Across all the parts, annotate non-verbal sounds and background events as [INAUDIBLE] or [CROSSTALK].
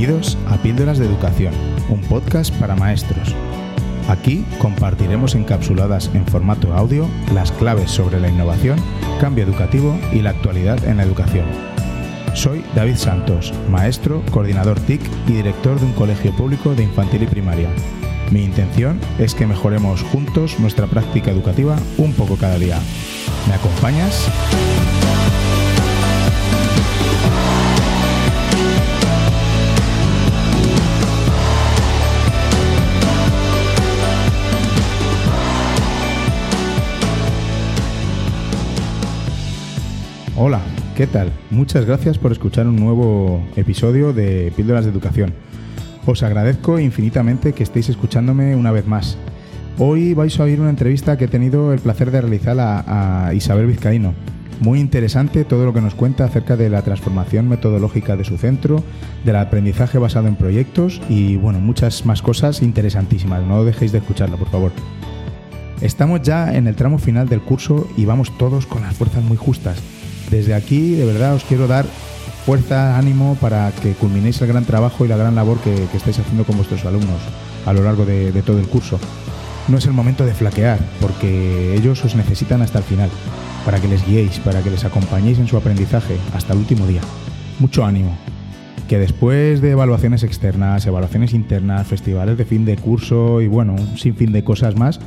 Bienvenidos a Píldoras de Educación, un podcast para maestros. Aquí compartiremos encapsuladas en formato audio las claves sobre la innovación, cambio educativo y la actualidad en la educación. Soy David Santos, maestro, coordinador TIC y director de un colegio público de infantil y primaria. Mi intención es que mejoremos juntos nuestra práctica educativa un poco cada día. ¿Me acompañas? Hola, ¿qué tal? Muchas gracias por escuchar un nuevo episodio de Píldoras de Educación. Os agradezco infinitamente que estéis escuchándome una vez más. Hoy vais a oír una entrevista que he tenido el placer de realizar a, Isabel Vizcaíno. Muy interesante todo lo que nos cuenta acerca de la transformación metodológica de su centro, del aprendizaje basado en proyectos y bueno, muchas más cosas interesantísimas. No dejéis de escucharlo, por favor. Estamos ya en el tramo final del curso y vamos todos con las fuerzas muy justas. Desde aquí, de verdad, os quiero dar fuerza, ánimo para que culminéis el gran trabajo y la gran labor que, estáis haciendo con vuestros alumnos a lo largo de, de todo el curso. No es el momento de flaquear, porque ellos os necesitan hasta el final, para que les guiéis, para que les acompañéis en su aprendizaje hasta el último día. Mucho ánimo, que después de evaluaciones externas, evaluaciones internas, festivales de fin de curso y bueno, un sinfín de cosas más,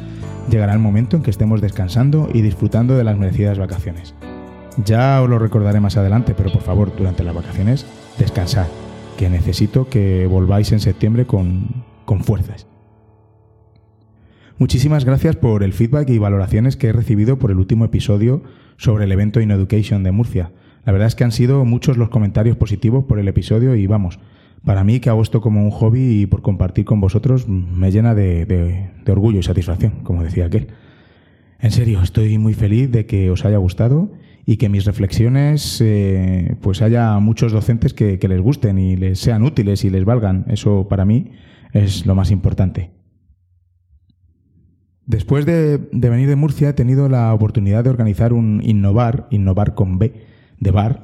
llegará el momento en que estemos descansando y disfrutando de las merecidas vacaciones. Ya os lo recordaré más adelante, pero por favor, durante las vacaciones, descansad, que necesito que volváis en septiembre con, con fuerzas. Muchísimas gracias por el feedback y valoraciones que he recibido por el último episodio sobre el evento In Education de Murcia. La verdad es que han sido muchos los comentarios positivos por el episodio y vamos, para mí que hago esto como un hobby y por compartir con vosotros me llena de, de orgullo y satisfacción, como decía aquel. En serio, estoy muy feliz de que os haya gustado y que mis reflexiones eh, pues haya muchos docentes que, les gusten y les sean útiles y les valgan. Eso para mí es lo más importante. Después de, venir de Murcia he tenido la oportunidad de organizar un Innovar, Innovar con B, de bar,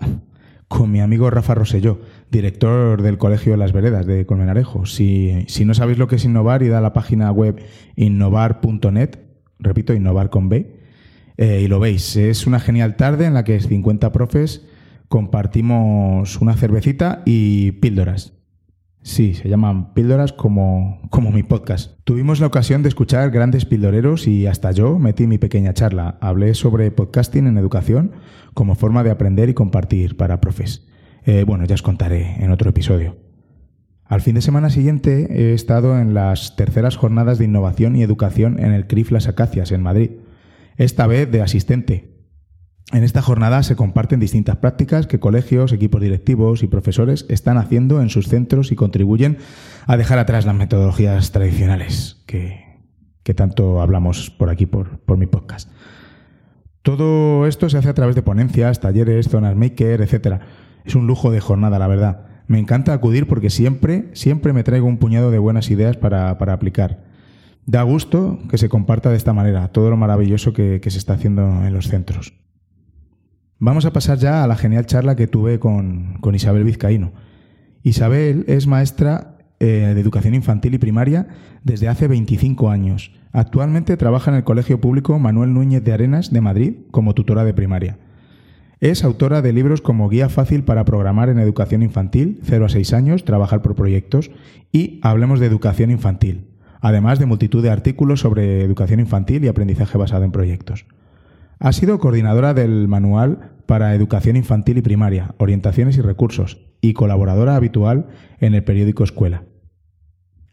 con mi amigo Rafa Roselló, director del Colegio de Las Veredas de Colmenarejo. Si, si no sabéis lo que es innovar, id a la página web innovar.net, repito, innovar con B, eh, y lo veis, es una genial tarde en la que 50 profes compartimos una cervecita y píldoras. Sí, se llaman píldoras como, como mi podcast. Tuvimos la ocasión de escuchar grandes píldoreros y hasta yo metí mi pequeña charla. Hablé sobre podcasting en educación como forma de aprender y compartir para profes. Eh, bueno, ya os contaré en otro episodio. Al fin de semana siguiente he estado en las terceras jornadas de innovación y educación en el CRIF Las Acacias, en Madrid esta vez de asistente. En esta jornada se comparten distintas prácticas que colegios, equipos directivos y profesores están haciendo en sus centros y contribuyen a dejar atrás las metodologías tradicionales que, tanto hablamos por aquí, por, por mi podcast. Todo esto se hace a través de ponencias, talleres, zonas maker, etc. Es un lujo de jornada, la verdad. Me encanta acudir porque siempre, siempre me traigo un puñado de buenas ideas para, para aplicar. Da gusto que se comparta de esta manera todo lo maravilloso que, se está haciendo en los centros. Vamos a pasar ya a la genial charla que tuve con, Isabel Vizcaíno. Isabel es maestra eh, de educación infantil y primaria desde hace 25 años. Actualmente trabaja en el Colegio Público Manuel Núñez de Arenas de Madrid como tutora de primaria. Es autora de libros como Guía Fácil para Programar en Educación Infantil, 0 a 6 años, Trabajar por Proyectos y Hablemos de Educación Infantil, además de multitud de artículos sobre educación infantil y aprendizaje basado en proyectos. Ha sido coordinadora del Manual para Educación Infantil y Primaria, Orientaciones y Recursos, y colaboradora habitual en el periódico Escuela.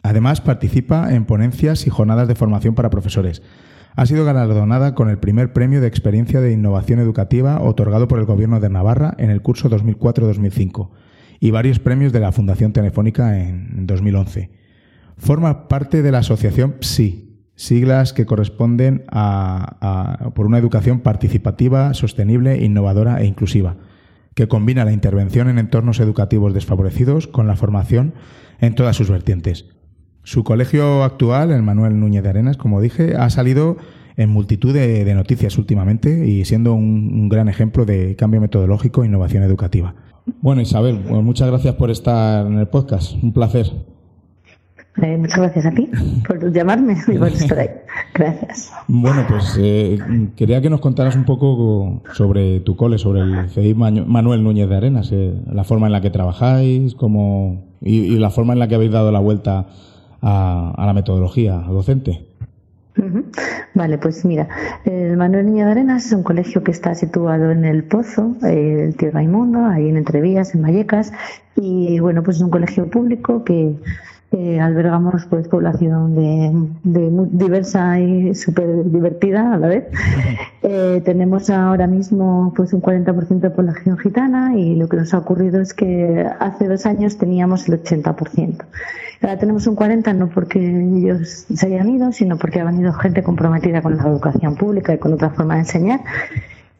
Además, participa en ponencias y jornadas de formación para profesores. Ha sido galardonada con el primer premio de experiencia de innovación educativa otorgado por el Gobierno de Navarra en el curso 2004-2005 y varios premios de la Fundación Telefónica en 2011 Forma parte de la asociación PSI, siglas que corresponden a, por una educación participativa, sostenible, innovadora e inclusiva, que combina la intervención en entornos educativos desfavorecidos con la formación en todas sus vertientes. Su colegio actual, el Manuel Núñez de Arenas, como dije, ha salido en multitud de, noticias últimamente y siendo un, un, gran ejemplo de cambio metodológico e innovación educativa. Bueno, Isabel, pues muchas gracias por estar en el podcast. Un placer. Eh, muchas gracias a ti por llamarme y por [LAUGHS] estar ahí. Gracias. Bueno, pues eh, quería que nos contaras un poco sobre tu cole, sobre el CEI Manuel Núñez de Arenas, eh, la forma en la que trabajáis cómo, y, la forma en la que habéis dado la vuelta a, a la metodología docente. Vale, pues mira, el Manuel Niño de Arenas es un colegio que está situado en el Pozo, el Tío Raimundo, ahí en Entrevías, en Vallecas, y bueno, pues es un colegio público que eh, albergamos pues población de, diversa y súper divertida a la vez. Eh, tenemos ahora mismo pues un 40% de población gitana y lo que nos ha ocurrido es que hace dos años teníamos el 80%. Ahora tenemos un 40% no porque ellos se hayan ido, sino porque ha venido gente comprometida con la educación pública y con otra forma de enseñar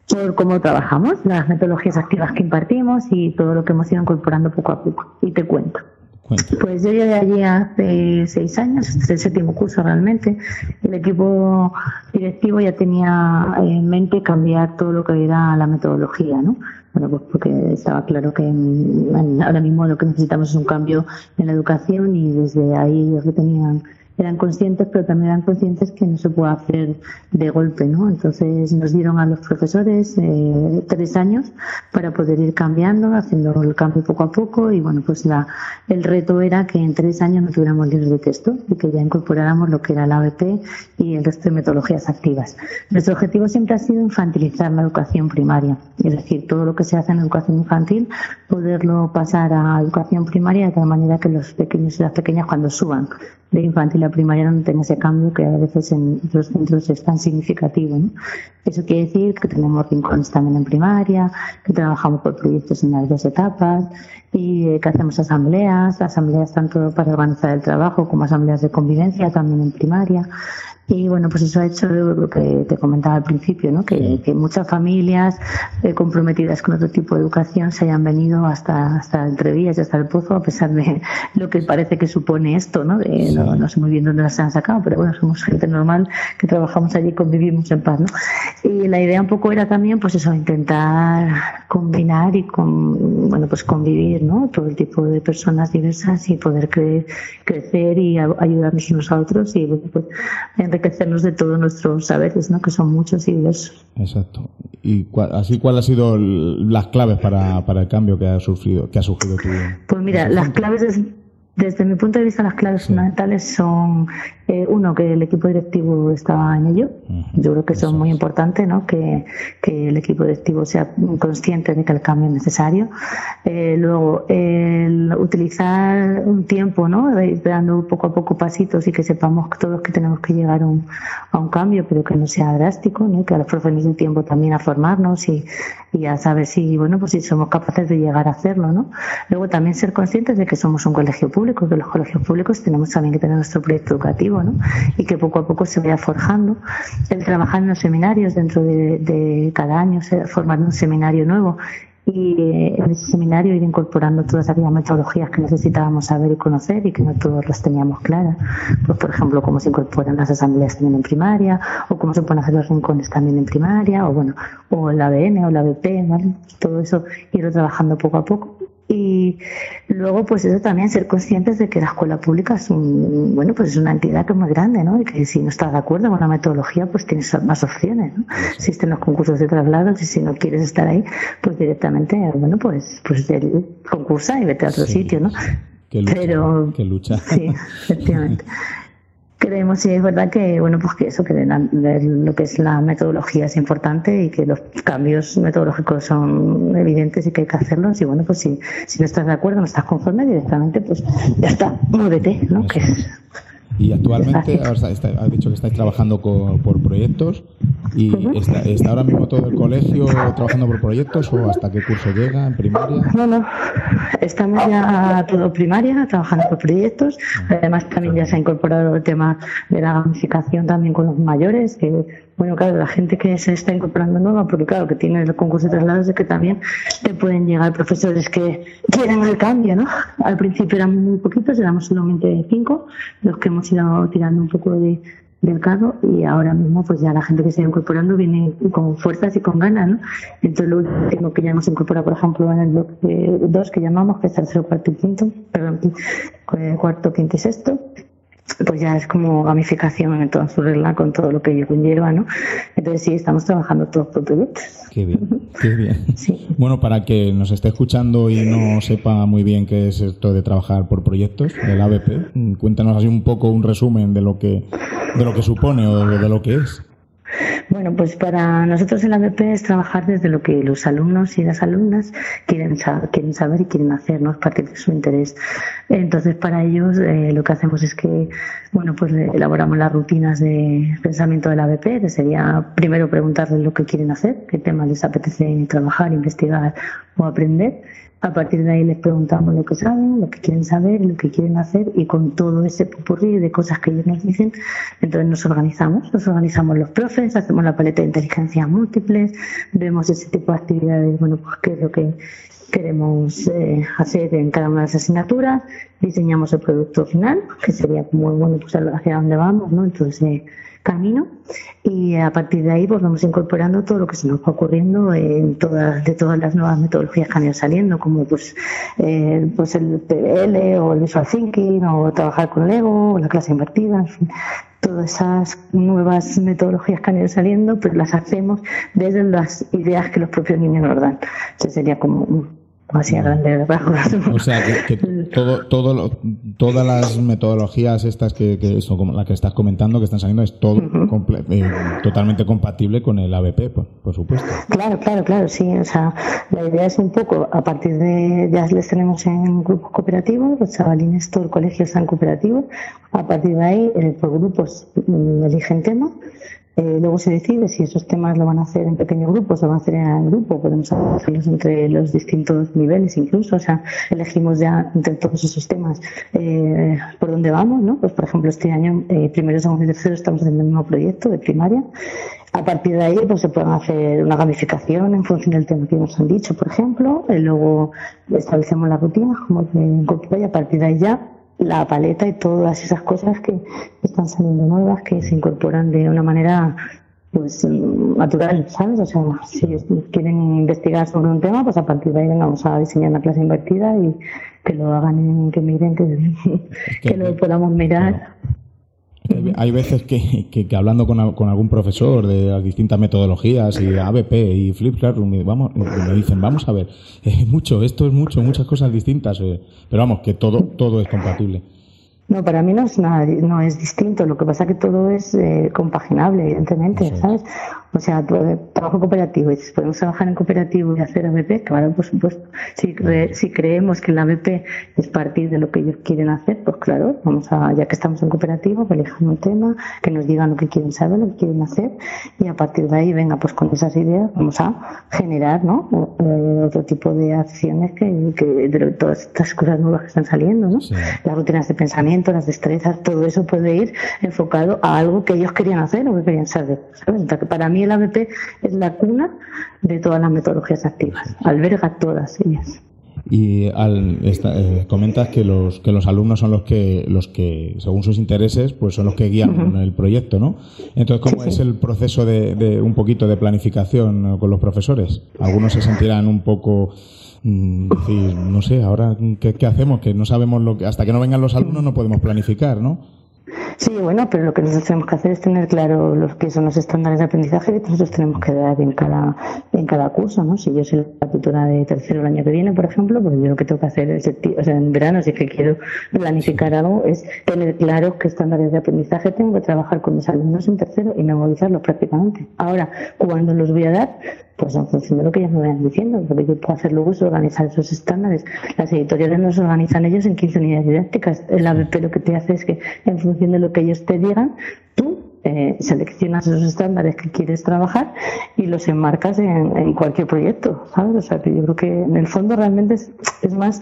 por cómo trabajamos, las metodologías activas que impartimos y todo lo que hemos ido incorporando poco a poco. Y te cuento. Pues yo llegué allí hace seis años, este es el séptimo curso realmente. El equipo directivo ya tenía en mente cambiar todo lo que era la metodología, ¿no? Bueno, pues porque estaba claro que ahora mismo lo que necesitamos es un cambio en la educación y desde ahí ellos lo tenían eran conscientes, pero también eran conscientes que no se puede hacer de golpe, ¿no? Entonces nos dieron a los profesores eh, tres años para poder ir cambiando, haciendo el cambio poco a poco y bueno, pues la, el reto era que en tres años no tuviéramos libros de texto y que ya incorporáramos lo que era la ABP y el resto de metodologías activas. Nuestro objetivo siempre ha sido infantilizar la educación primaria, es decir, todo lo que se hace en educación infantil, poderlo pasar a educación primaria de tal manera que los pequeños y las pequeñas cuando suban de infantil a primaria no tiene ese cambio que a veces en otros centros es tan significativo. Eso quiere decir que tenemos rincones también en primaria, que trabajamos por proyectos en las dos etapas y eh, que hacemos asambleas, asambleas tanto para organizar el trabajo como asambleas de convivencia también en primaria. Y bueno, pues eso ha hecho lo que te comentaba al principio, ¿no? que, muchas familias eh, comprometidas con otro tipo de educación se hayan venido hasta, hasta Entrevías y hasta el Pozo, a pesar de lo que parece que supone esto, ¿no? no, sé muy bien dónde las han sacado, pero bueno, somos gente normal que trabajamos allí y convivimos en paz. ¿no? Y la idea un poco era también, pues eso, intentar combinar y con, bueno, pues convivir, ¿no? Todo el tipo de personas diversas y poder crecer y ayudarnos unos a otros y pues, enriquecernos de todos nuestros saberes, ¿no? que son muchos y diversos. Exacto. ¿Y así cuáles han sido las claves para, para el cambio que ha sufrido, que ha surgido tu Pues mira, las claves desde mi punto de vista, las claves fundamentales son, eh, uno, que el equipo directivo estaba en ello. Yo creo que eso es muy importante, ¿no? Que, que, el equipo directivo sea consciente de que el cambio es necesario. Eh, luego, el utilizar un tiempo, ¿no? dando poco a poco pasitos y que sepamos todos que tenemos que llegar a un, a un cambio, pero que no sea drástico, ¿no? Que a los profesores den tiempo también a formarnos y, y a saber si, bueno, pues si somos capaces de llegar a hacerlo, ¿no? Luego también ser conscientes de que somos un colegio público que los colegios públicos tenemos también que tener nuestro proyecto educativo, ¿no? Y que poco a poco se vaya forjando. El trabajar en los seminarios, dentro de, cada año, formar un seminario nuevo y eh, en ese seminario ir incorporando todas aquellas metodologías que necesitábamos saber y conocer y que no todos las teníamos claras. Pues, por ejemplo, cómo se incorporan las asambleas también en primaria, o cómo se pueden hacer los rincones también en primaria, o bueno, o el ABN o la BP, ¿vale? Todo eso irlo trabajando poco a poco y luego pues eso también ser conscientes de que la escuela pública es un bueno pues es una entidad que es muy grande no y que si no estás de acuerdo con la metodología pues tienes más opciones ¿no? existen los concursos de traslados y si no quieres estar ahí pues directamente bueno pues pues concursa y vete a otro sitio no que lucha, pero que lucha. sí efectivamente [LAUGHS] creemos y es verdad que bueno pues que eso que lo que es la metodología es importante y que los cambios metodológicos son evidentes y que hay que hacerlos. Y bueno pues si, si no estás de acuerdo no estás conforme directamente pues ya está muévete no que y actualmente has dicho que estáis trabajando por proyectos y está, está, ahora mismo todo el colegio trabajando por proyectos o hasta qué curso llega en primaria. No, no, estamos ya todo primaria trabajando por proyectos. Además también ya se ha incorporado el tema de la gamificación también con los mayores que bueno, claro, la gente que se está incorporando nueva, porque claro, que tiene el concurso de traslados, es que también te pueden llegar profesores que quieren el cambio, ¿no? Al principio eran muy poquitos, éramos solamente cinco, los que hemos ido tirando un poco de, del CADO y ahora mismo pues ya la gente que se está incorporando viene con fuerzas y con ganas, ¿no? Entonces lo último que ya hemos incorporado, por ejemplo, en el bloque 2 que llamamos, que es tercero, cuarto y quinto, perdón, cuarto, quinto y sexto, pues ya es como gamificación en toda su regla con todo lo que ello conlleva, ¿no? Entonces sí, estamos trabajando todos por proyectos. Qué bien, qué bien. [LAUGHS] Bueno, para que nos esté escuchando y no sepa muy bien qué es esto de trabajar por proyectos, el ABP, cuéntanos así un poco un resumen de lo que, de lo que supone o de lo que es. Bueno, pues para nosotros el ABP es trabajar desde lo que los alumnos y las alumnas quieren, quieren saber y quieren hacer, ¿no? partir de su interés. Entonces, para ellos eh, lo que hacemos es que, bueno, pues elaboramos las rutinas de pensamiento del ABP, que sería primero preguntarles lo que quieren hacer, qué temas les apetece trabajar, investigar o aprender a partir de ahí les preguntamos lo que saben, lo que quieren saber, lo que quieren hacer y con todo ese popurrí de cosas que ellos nos dicen, entonces nos organizamos, nos organizamos los profes, hacemos la paleta de inteligencia múltiples, vemos ese tipo de actividades, bueno, pues qué es lo que queremos eh, hacer en cada una de las asignaturas, diseñamos el producto final, que sería como, bueno, pues hacia dónde vamos, ¿no? Entonces, camino y a partir de ahí pues vamos incorporando todo lo que se nos va ocurriendo en todas de todas las nuevas metodologías que han ido saliendo como pues eh, pues el PBL o el Visual Thinking o trabajar con Lego o la clase invertida todas esas nuevas metodologías que han ido saliendo pues las hacemos desde las ideas que los propios niños nos dan sería como así a grandes O sea, que, [LAUGHS] todo, todo todas las metodologías estas que, que son como la que estás comentando, que están saliendo, es todo eh, totalmente compatible con el ABP, por, supuesto. Claro, claro, claro, sí. O sea, la idea es un poco, a partir de, ya les tenemos en grupos cooperativos, los chavalines, todo el colegio está en cooperativo, a partir de ahí, eh, por grupos, mm, eligen tema eh, luego se decide si esos temas lo van a hacer en pequeños grupos lo van a hacer en grupo. Podemos hacerlos entre los distintos niveles incluso. O sea, elegimos ya entre todos esos temas eh, por dónde vamos, ¿no? Pues por ejemplo, este año, eh, primero, segundo y tercero, estamos haciendo el mismo proyecto de primaria. A partir de ahí, pues se pueden hacer una gamificación en función del tema que nos han dicho, por ejemplo. Luego establecemos las rutinas como que y a partir de ahí ya la paleta y todas esas cosas que están saliendo nuevas, que se incorporan de una manera pues natural, ¿sabes? O sea, si quieren investigar sobre un tema, pues a partir de ahí vamos a diseñar una clase invertida y que lo hagan, en, que miren, que, [LAUGHS] que, lo podamos mirar. Hay veces que, que, hablando con, con, algún profesor de las distintas metodologías y ABP y Flip vamos, me dicen, vamos a ver, [LAUGHS] es mucho, esto es mucho, muchas cosas distintas, eh, pero vamos, que todo, todo es compatible. No, para mí no es nada, no es distinto. Lo que pasa es que todo es eh, compaginable, evidentemente, ¿sabes? O sea, trabajo cooperativo, y si podemos trabajar en cooperativo y hacer ABP, claro, por supuesto. Si, si creemos que la ABP es partir de lo que ellos quieren hacer, pues claro, vamos a, ya que estamos en cooperativo, que elijan un tema, que nos digan lo que quieren saber, lo que quieren hacer, y a partir de ahí, venga, pues con esas ideas vamos a generar, ¿no? Eh, otro tipo de acciones que, que de todas estas cosas nuevas que están saliendo, ¿no? Las rutinas de pensamiento las destrezas, todo eso puede ir enfocado a algo que ellos querían hacer o que querían saber. para mí el ABP es la cuna de todas las metodologías activas, alberga todas ellas. Y al, eh, comentas que los que los alumnos son los que los que según sus intereses pues son los que guían el proyecto, ¿no? Entonces cómo es el proceso de, de, un poquito de planificación con los profesores. Algunos se sentirán un poco Mm, decir, no sé, ahora ¿qué, ¿qué, hacemos, que no sabemos lo que, hasta que no vengan los alumnos no podemos planificar, ¿no? Sí, bueno, pero lo que nosotros tenemos que hacer es tener claro los que son los estándares de aprendizaje que nosotros tenemos que dar en cada, en cada curso, ¿no? Si yo soy la tutora de tercero el año que viene, por ejemplo, pues yo lo que tengo que hacer es, o sea, en verano, si es que quiero planificar algo, es tener claro qué estándares de aprendizaje tengo que trabajar con mis alumnos en tercero y memorizarlos prácticamente. Ahora, cuando los voy a dar, pues en función de lo que ellos me vayan diciendo, lo que yo puedo hacer luego es organizar esos estándares. Las editoriales nos organizan ellos en 15 unidades didácticas. El ABP lo que te hace es que en función de lo que ellos te digan, tú eh, seleccionas esos estándares que quieres trabajar y los enmarcas en, cualquier proyecto, ¿sabes? O sea, que yo creo que en el fondo realmente es, es más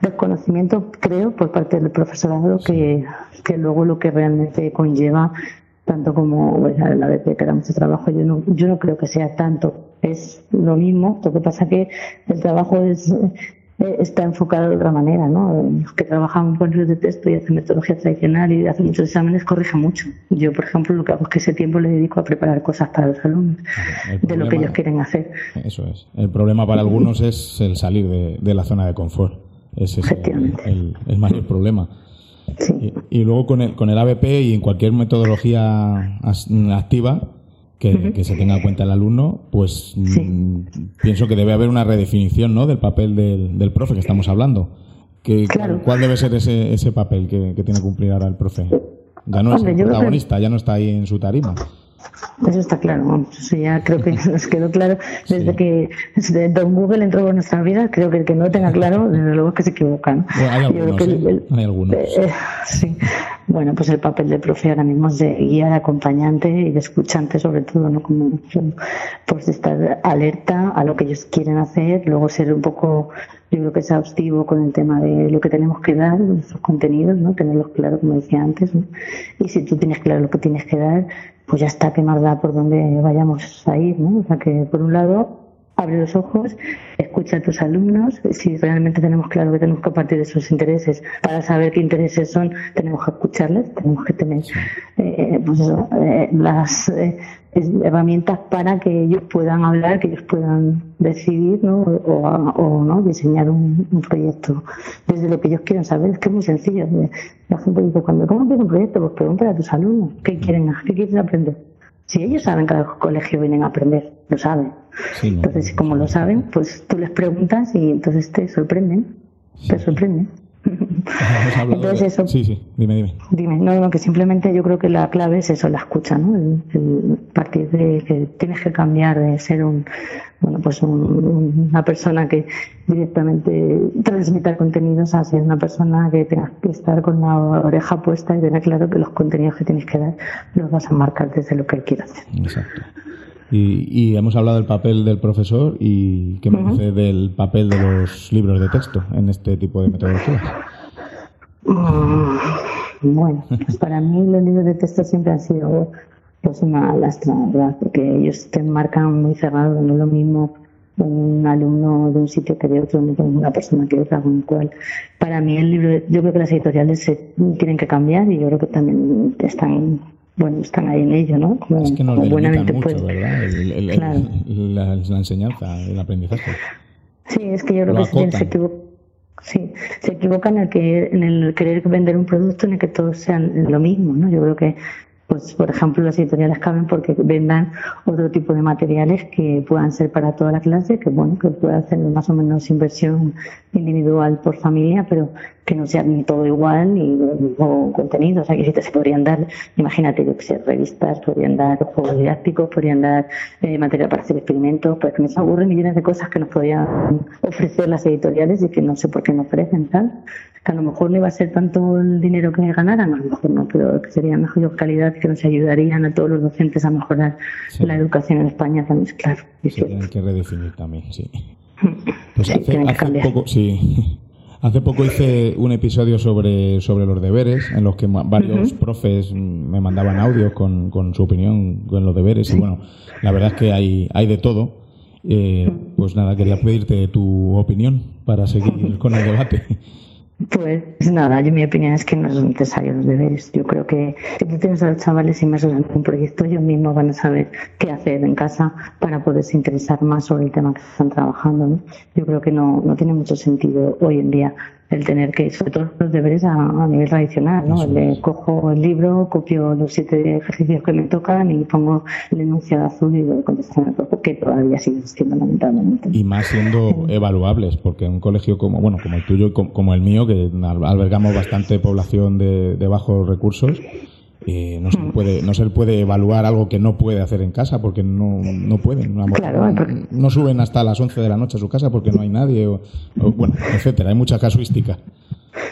desconocimiento, creo, por parte del profesorado que, que luego lo que realmente conlleva tanto como pues, la ABP que da mucho trabajo, yo no, yo no creo que sea tanto es lo mismo, lo que pasa que el trabajo es eh, está enfocado de otra manera, ¿no? Los que trabajan con libros de texto y hacen metodología tradicional y hacen muchos exámenes corrigen mucho. Yo, por ejemplo, lo que hago es que ese tiempo le dedico a preparar cosas para los alumnos, de lo que ellos quieren hacer. Eso es. El problema para algunos es el salir de, la zona de confort. Ese es el, el, mayor problema. Sí. Y, y, luego con el, con el ABP y en cualquier metodología activa, que, se tenga en cuenta el alumno, pues mm, pienso que debe haber una redefinición ¿no? del papel del, del profe que estamos hablando. Que, ¿Cuál debe ser ese, ese papel que, tiene que cumplir ahora el profe? Ya no es el protagonista, ya no está ahí en su tarima. Eso está claro, vamos, eso ya creo que [LAUGHS] nos quedó claro desde que desde Don Google entró en nuestra vida, creo que el que no tenga claro, desde luego es que se equivoca. hay algunos, ¿eh? hay algunos. Eh, sí. Bueno, pues el papel del profe ahora mismo es de guía, de acompañante y de escuchante sobre todo, ¿no? Como pues estar alerta a lo que ellos quieren hacer, luego ser un poco yo creo que exhaustivo con el tema de lo que tenemos que dar, nuestros contenidos, ¿no? Tenerlos claro, como decía antes, ¿no? Y si tú tienes claro lo que tienes que dar, pues ya está, que más da por donde vayamos a ir, ¿no? O sea que, por un lado, abre los ojos, escucha a tus alumnos, si realmente tenemos claro que tenemos que partir de sus intereses, para saber qué intereses son, tenemos que escucharles, tenemos que tener eh, pues eso, eh, las eh, herramientas para que ellos puedan hablar, que ellos puedan decidir ¿no? O, no diseñar un, proyecto desde lo que ellos quieren saber. Es que es muy sencillo. La gente dice, cuando ¿cómo un proyecto? Pues pregúntale a tus alumnos qué quieren, qué quieren aprender. Si ellos saben que al colegio vienen a aprender, lo saben. entonces, como lo saben, pues tú les preguntas y entonces te sorprenden. Te sorprenden. [LAUGHS] Entonces eso. Sí, sí, dime, dime. Dime, no, no, que simplemente yo creo que la clave es eso, la escucha, ¿no? El, partir de que tienes que cambiar de ser un, bueno, pues una persona que directamente transmita contenidos a ser una persona que tenga que estar con la oreja puesta y tener claro que los contenidos que tienes que dar los vas a marcar desde lo que él quiere hacer. Exacto. Y, hemos hablado del papel del profesor y qué me dice del papel de los libros de texto en este tipo de metodologías. Mm, bueno, pues para mí los libros de texto siempre han sido pues una lastra, ¿verdad? Porque ellos te marcan muy cerrado, no es lo mismo un alumno de un sitio que de otro, no una persona que otra, con cual para mí el libro, yo creo que las editoriales se tienen que cambiar y yo creo que también están bueno, están ahí en ello, ¿no? Como, es que nos buenamente mucho, ¿verdad? la, enseñanza, el aprendizaje. Sí, es que yo creo que se, equivocan. Sí, se equivocan en el, que, en el querer vender un producto en el que todos sean lo mismo, ¿no? Yo creo que pues por ejemplo las editoriales caben porque vendan otro tipo de materiales que puedan ser para toda la clase, que bueno, que pueda hacer más o menos inversión individual por familia, pero que no sea ni todo igual ni o contenido, o sea que si te se podrían dar, imagínate, que sé, revistas, podrían dar juegos didácticos, podrían dar eh, material para hacer experimentos, pues que me se ocurren millones de cosas que nos podrían ofrecer las editoriales y que no sé por qué no ofrecen tal que a lo mejor no iba a ser tanto el dinero que ganaran, a lo mejor no, pero que sería mejor calidad, que nos ayudarían a todos los docentes a mejorar la educación en España también, claro. Sí, tienen que redefinir también, sí. [LAUGHS] Pues hace, poco, sí. [LAUGHS] Hace poco hice un episodio sobre, sobre los deberes, en los que varios profes me mandaban audios con, con su opinión con los deberes, y bueno, la verdad es que hay, hay de todo. Eh, pues nada, quería pedirte tu opinión para seguir [LAUGHS] con el debate. Pues nada, yo mi opinión es que no es necesario los deberes. Yo creo que si tú tienes a los chavales inmersos en un proyecto, ellos mismos van a saber qué hacer en casa para poderse interesar más sobre el tema que están trabajando. Yo creo que no, no tiene mucho sentido hoy en día el tener que, sobre todo los deberes a, nivel tradicional, ¿no? El cojo el libro, copio los siete ejercicios que me tocan y pongo el enunciado azul y lo contesto en el cuerpo, que todavía sigue siendo lamentablemente. Y más siendo evaluables, porque un colegio como, bueno, como el tuyo y como el mío, que albergamos bastante población de, de bajos recursos, eh, no, se mm. puede, no se puede evaluar algo que no puede hacer en casa porque no, no pueden. No, suben hasta las 11 de la noche a su casa porque no hay nadie, o, bueno, etcétera. Hay mucha casuística.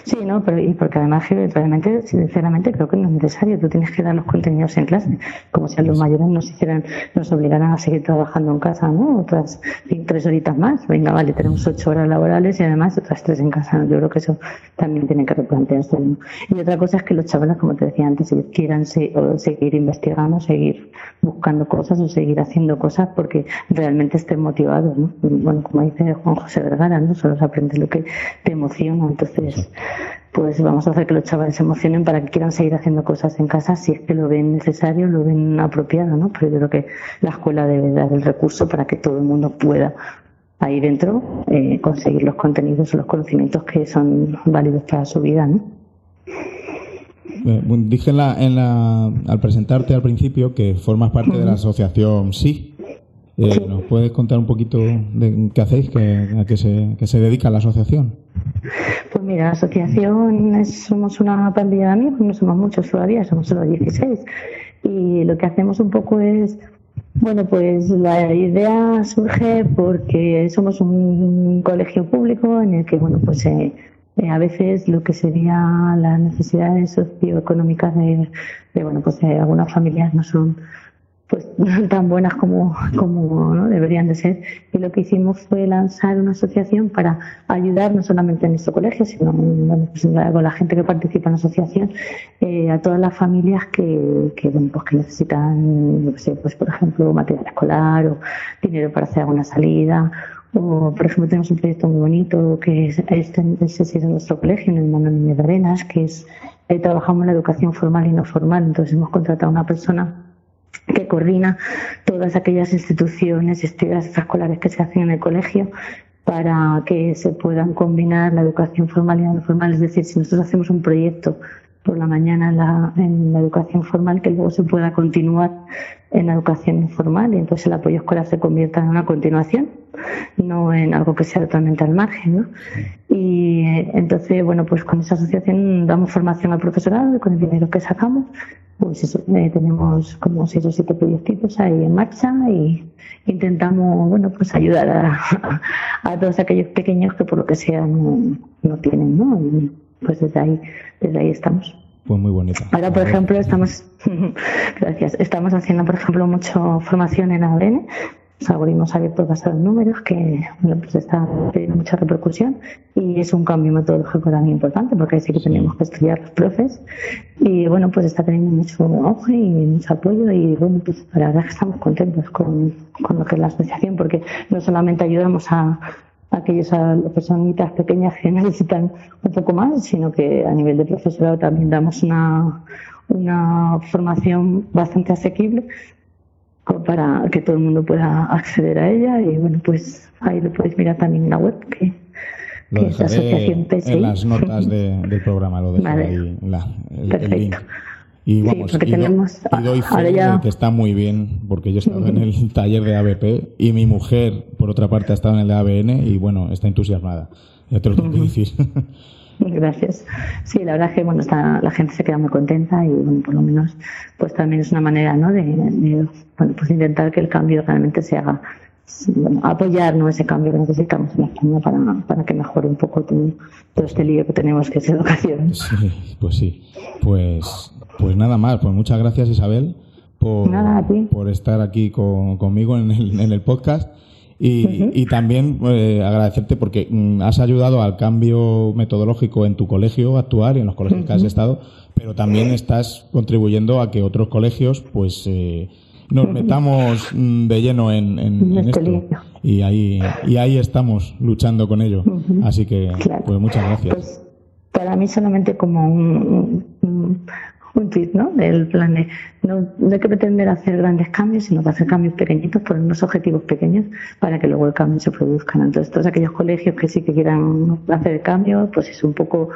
Sí, no, pero y porque además realmente, sinceramente, creo que no es necesario. Tú tienes que dar los contenidos en clase, como si a los mayores nos hicieran, nos obligaran a seguir trabajando en casa, ¿no? Otras tres horitas más. Venga, vale, tenemos ocho horas laborales y además otras tres en casa. Yo creo que eso también tiene que replantearse. Y otra cosa es que los chavales, como te decía antes, quieran seguir investigando, seguir buscando cosas o seguir haciendo cosas porque realmente estén motivados, ¿no? Bueno, como dice Juan José Vergara, ¿no? Solo se aprende lo que te emociona. Entonces, pues vamos a hacer que los chavales se emocionen para que quieran seguir haciendo cosas en casa si es que lo ven necesario, lo ven apropiado, ¿no? Pero yo creo que la escuela debe dar el recurso para que todo el mundo pueda ahí dentro eh, conseguir los contenidos o los conocimientos que son válidos para su vida, ¿no? Eh, dije en la, en la, al presentarte al principio que formas parte de la asociación Sí. Eh, ¿Nos puedes contar un poquito de qué hacéis, a qué se, qué se dedica la asociación? Pues mira, la asociación somos una pandilla de amigos, no somos muchos todavía, somos solo 16. Y lo que hacemos un poco es, bueno, pues la idea surge porque somos un colegio público en el que, bueno, pues eh, eh, a veces lo que sería las necesidades socioeconómicas de, de bueno, pues de algunas familias no son pues [LAUGHS] tan buenas como, como ¿no? deberían de ser. Y lo que hicimos fue lanzar una asociación para ayudar no solamente en nuestro colegio, sino con la gente que participa en la asociación, eh, a todas las familias que, que, bueno, pues que necesitan, no sé, pues por ejemplo, material escolar o dinero para hacer alguna salida. O, por ejemplo, tenemos un proyecto muy bonito que es, este, es en nuestro colegio, en el Manuel de Arenas, que es, ahí trabajamos en la educación formal y no formal. Entonces hemos contratado a una persona que coordina todas aquellas instituciones extraescolares que se hacen en el colegio para que se puedan combinar la educación formal y la no formal. Es decir, si nosotros hacemos un proyecto por la mañana en la, en la educación formal, que luego se pueda continuar en la educación informal y entonces el apoyo escolar se convierta en una continuación, no en algo que sea totalmente al margen. ¿no? Y eh, entonces, bueno, pues con esa asociación damos formación al profesorado y con el dinero que sacamos pues eso, eh, tenemos como seis o siete proyectitos ahí en marcha y intentamos, bueno, pues ayudar a, a, todos aquellos pequeños que por lo que sea no, no tienen, ¿no? Y pues desde ahí, desde ahí estamos. Pues muy bonito. Ahora, por ejemplo, estamos, [LAUGHS] gracias, estamos haciendo, por ejemplo, mucho formación en ADN algoritmos abiertos basados en números que bueno, pues está teniendo mucha repercusión y es un cambio metodológico también importante porque sí que tenemos que estudiar los profes y bueno pues está teniendo mucho auge y mucho apoyo y bueno pues la verdad que estamos contentos con, con lo que es la asociación porque no solamente ayudamos a, a aquellos a las personitas pequeñas que [LAUGHS] necesitan un poco más sino que a nivel de profesorado también damos una una formación bastante asequible para que todo el mundo pueda acceder a ella. Y bueno pues ahí lo podéis mirar también en la web que, es la asociación PSI. en las notas del programa lo dejo ahí la, el, link y vamos, sí, tenemos, y doy fe ya... que está muy bien, porque yo he estado en el taller de ABP y mi mujer, por otra parte, ha estado en el de ABN y bueno, está entusiasmada. Ya te lo tengo que decir. [LAUGHS] Gracias. Sí, la verdad es que bueno, está, la gente se queda muy contenta y bueno, por lo menos pues también es una manera ¿no? de, bueno, pues intentar que el cambio realmente se haga, bueno, apoyar ¿no? ese cambio que necesitamos en España para, para que mejore un poco todo, este lío que tenemos que es educación. [LAUGHS] Sí, pues sí. Pues, pues nada más, pues muchas gracias Isabel por, por estar aquí con, conmigo en el, en el podcast. Y, también eh, agradecerte porque mm, has ayudado al cambio metodológico en tu colegio actuar y en los colegios que has estado, pero también estás contribuyendo a que otros colegios pues eh, nos metamos mm, de lleno en, esto. Y ahí, y ahí estamos luchando con ello. Así que, pues muchas gracias. Pues, para mí solamente como un, un tweet, ¿no? Del plan de no, hay que pretender hacer grandes cambios, sino que hacer cambios pequeñitos, poner unos objetivos pequeños para que luego el cambio se produzca. Entonces, todos aquellos colegios que sí que quieran hacer el cambio, pues es un poco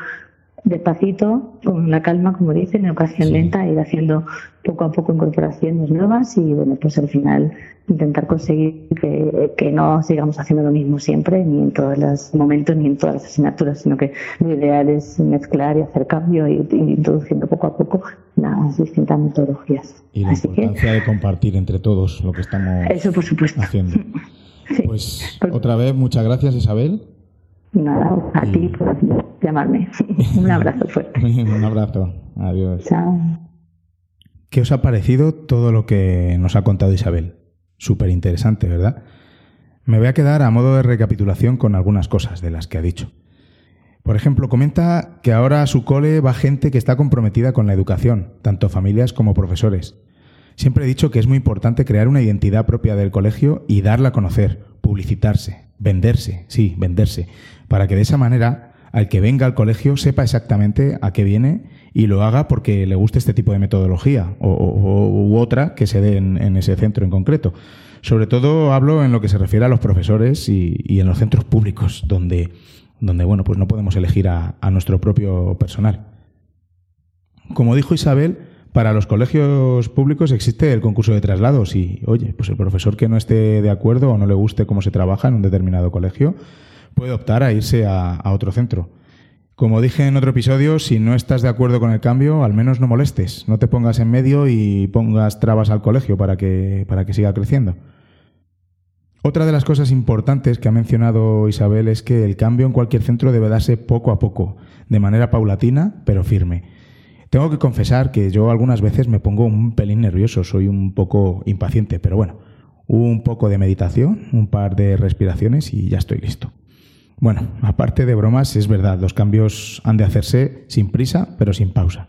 despacito, con la calma, como dicen, educación lenta, ir haciendo poco a poco incorporaciones nuevas y, bueno, pues al final intentar conseguir que, no sigamos haciendo lo mismo siempre, ni en todos los momentos, ni en todas las asignaturas, sino que lo ideal es mezclar y hacer cambio y, introduciendo poco a poco las distintas metodologías. Y la importancia de compartir entre todos lo que estamos Eso, por supuesto. haciendo. [LAUGHS] Pues otra vez, muchas gracias Isabel. Nada, a ti por llamarme. [LAUGHS] Un abrazo fuerte. [LAUGHS] Un abrazo. Adiós. Chao. ¿Qué os ha parecido todo lo que nos ha contado Isabel? Súper interesante, ¿verdad? Me voy a quedar a modo de recapitulación con algunas cosas de las que ha dicho. Por ejemplo, comenta que ahora a su cole va gente que está comprometida con la educación, tanto familias como profesores. Siempre he dicho que es muy importante crear una identidad propia del colegio y darla a conocer, publicitarse, venderse, sí, venderse, para que de esa manera al que venga al colegio sepa exactamente a qué viene y lo haga porque le guste este tipo de metodología o, u otra que se dé en, ese centro en concreto. Sobre todo hablo en lo que se refiere a los profesores y, en los centros públicos, donde, donde bueno, pues no podemos elegir a, a nuestro propio personal. Como dijo Isabel, para los colegios públicos existe el concurso de traslados y, oye, pues el profesor que no esté de acuerdo o no le guste cómo se trabaja en un determinado colegio puede optar a irse a, otro centro. Como dije en otro episodio, si no estás de acuerdo con el cambio, al menos no molestes, no te pongas en medio y pongas trabas al colegio para que, para que siga creciendo. Otra de las cosas importantes que ha mencionado Isabel es que el cambio en cualquier centro debe darse poco a poco, de manera paulatina, pero firme. Tengo que confesar que yo algunas veces me pongo un pelín nervioso, soy un poco impaciente, pero bueno, un poco de meditación, un par de respiraciones y ya estoy listo. Bueno, aparte de bromas, es verdad, los cambios han de hacerse sin prisa, pero sin pausa.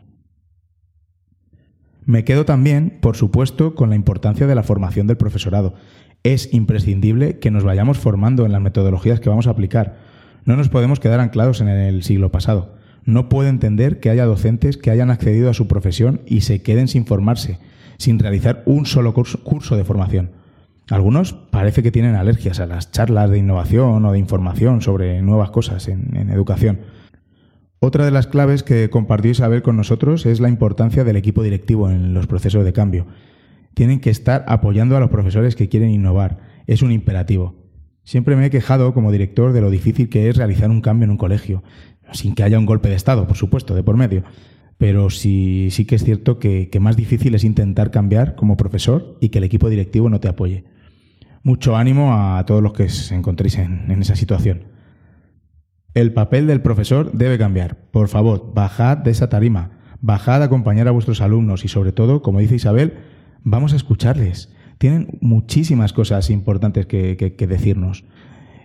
Me quedo también, por supuesto, con la importancia de la formación del profesorado. Es imprescindible que nos vayamos formando en las metodologías que vamos a aplicar. No nos podemos quedar anclados en el siglo pasado. No puedo entender que haya docentes que hayan accedido a su profesión y se queden sin formarse, sin realizar un solo curso, de formación. Algunos parece que tienen alergias a las charlas de innovación o de información sobre nuevas cosas en, en, educación. Otra de las claves que compartió Isabel con nosotros es la importancia del equipo directivo en los procesos de cambio. Tienen que estar apoyando a los profesores que quieren innovar. Es un imperativo. Siempre me he quejado como director de lo difícil que es realizar un cambio en un colegio sin que haya un golpe de Estado, por supuesto, de por medio. Pero sí, sí que es cierto que, más difícil es intentar cambiar como profesor y que el equipo directivo no te apoye. Mucho ánimo a todos los que os encontréis en, en esa situación. El papel del profesor debe cambiar. Por favor, bajad de esa tarima, bajad a acompañar a vuestros alumnos y sobre todo, como dice Isabel, vamos a escucharles. Tienen muchísimas cosas importantes que, decirnos.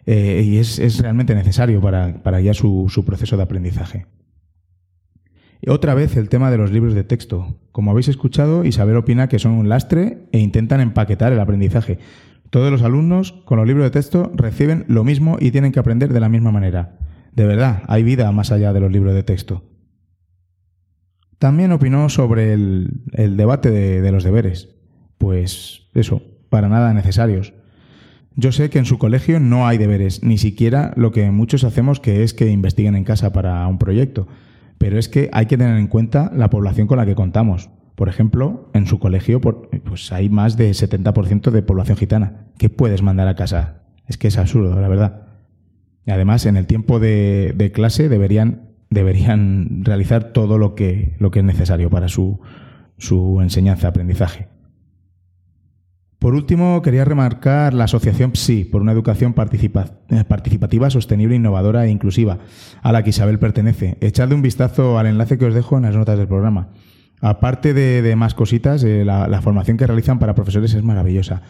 Eh, y es, realmente necesario para, para su proceso de aprendizaje. Otra vez el tema de los libros de texto. Como habéis escuchado, Isabel opina que son un lastre e intentan empaquetar el aprendizaje. Todos los alumnos con los libros de texto reciben lo mismo y tienen que aprender de la misma manera. De verdad, hay vida más allá de los libros de texto. También opinó sobre el, debate de los deberes. Pues eso, para nada necesarios. Yo sé que en su colegio no hay deberes, ni siquiera lo que muchos hacemos que es que investiguen en casa para un proyecto, pero es que hay que tener en cuenta la población con la que contamos. Por ejemplo, en su colegio pues hay más de 70% de población gitana. ¿Qué puedes mandar a casa? Es que es absurdo, la verdad. Y además, en el tiempo de, clase deberían, deberían realizar todo lo que, lo que es necesario para su, su enseñanza-aprendizaje. Por último, quería remarcar la asociación PSI, por una educación eh, participativa, sostenible, innovadora e inclusiva, a la que Isabel pertenece. Echadle un vistazo al enlace que os dejo en las notas del programa. Aparte de, más cositas, eh, la, formación que realizan para profesores es maravillosa.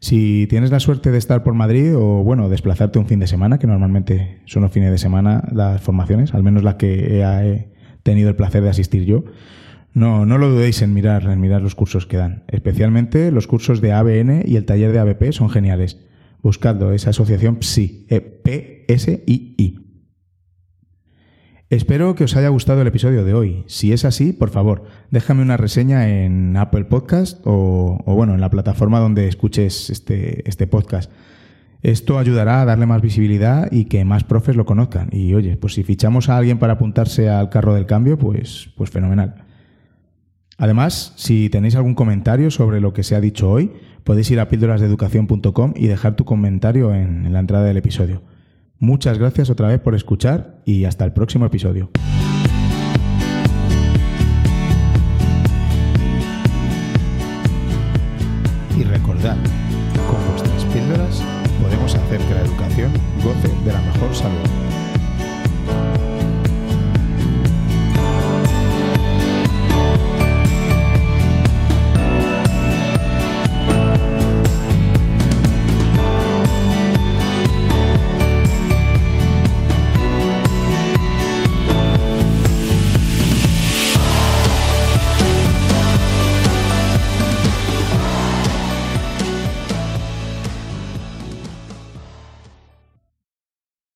Si tienes la suerte de estar por Madrid o, bueno, desplazarte un fin de semana, que normalmente son los fines de semana las formaciones, al menos las que he tenido el placer de asistir yo, no, no lo dudéis en mirar, en mirar los cursos que dan. Especialmente los cursos de ABN y el taller de ABP son geniales. Buscadlo, esa asociación PSI, e P-S-I-I. Espero que os haya gustado el episodio de hoy. Si es así, por favor, déjame una reseña en Apple Podcast o, o bueno, en la plataforma donde escuches este, este podcast. Esto ayudará a darle más visibilidad y que más profes lo conozcan. Y oye, pues si fichamos a alguien para apuntarse al carro del cambio, pues, pues fenomenal. Además, si tenéis algún comentario sobre lo que se ha dicho hoy, podéis ir a píldorasdeeducación.com y dejar tu comentario en, la entrada del episodio. Muchas gracias otra vez por escuchar y hasta el próximo episodio. Y recordad, con vuestras píldoras podemos hacer que la educación goce de la mejor salud.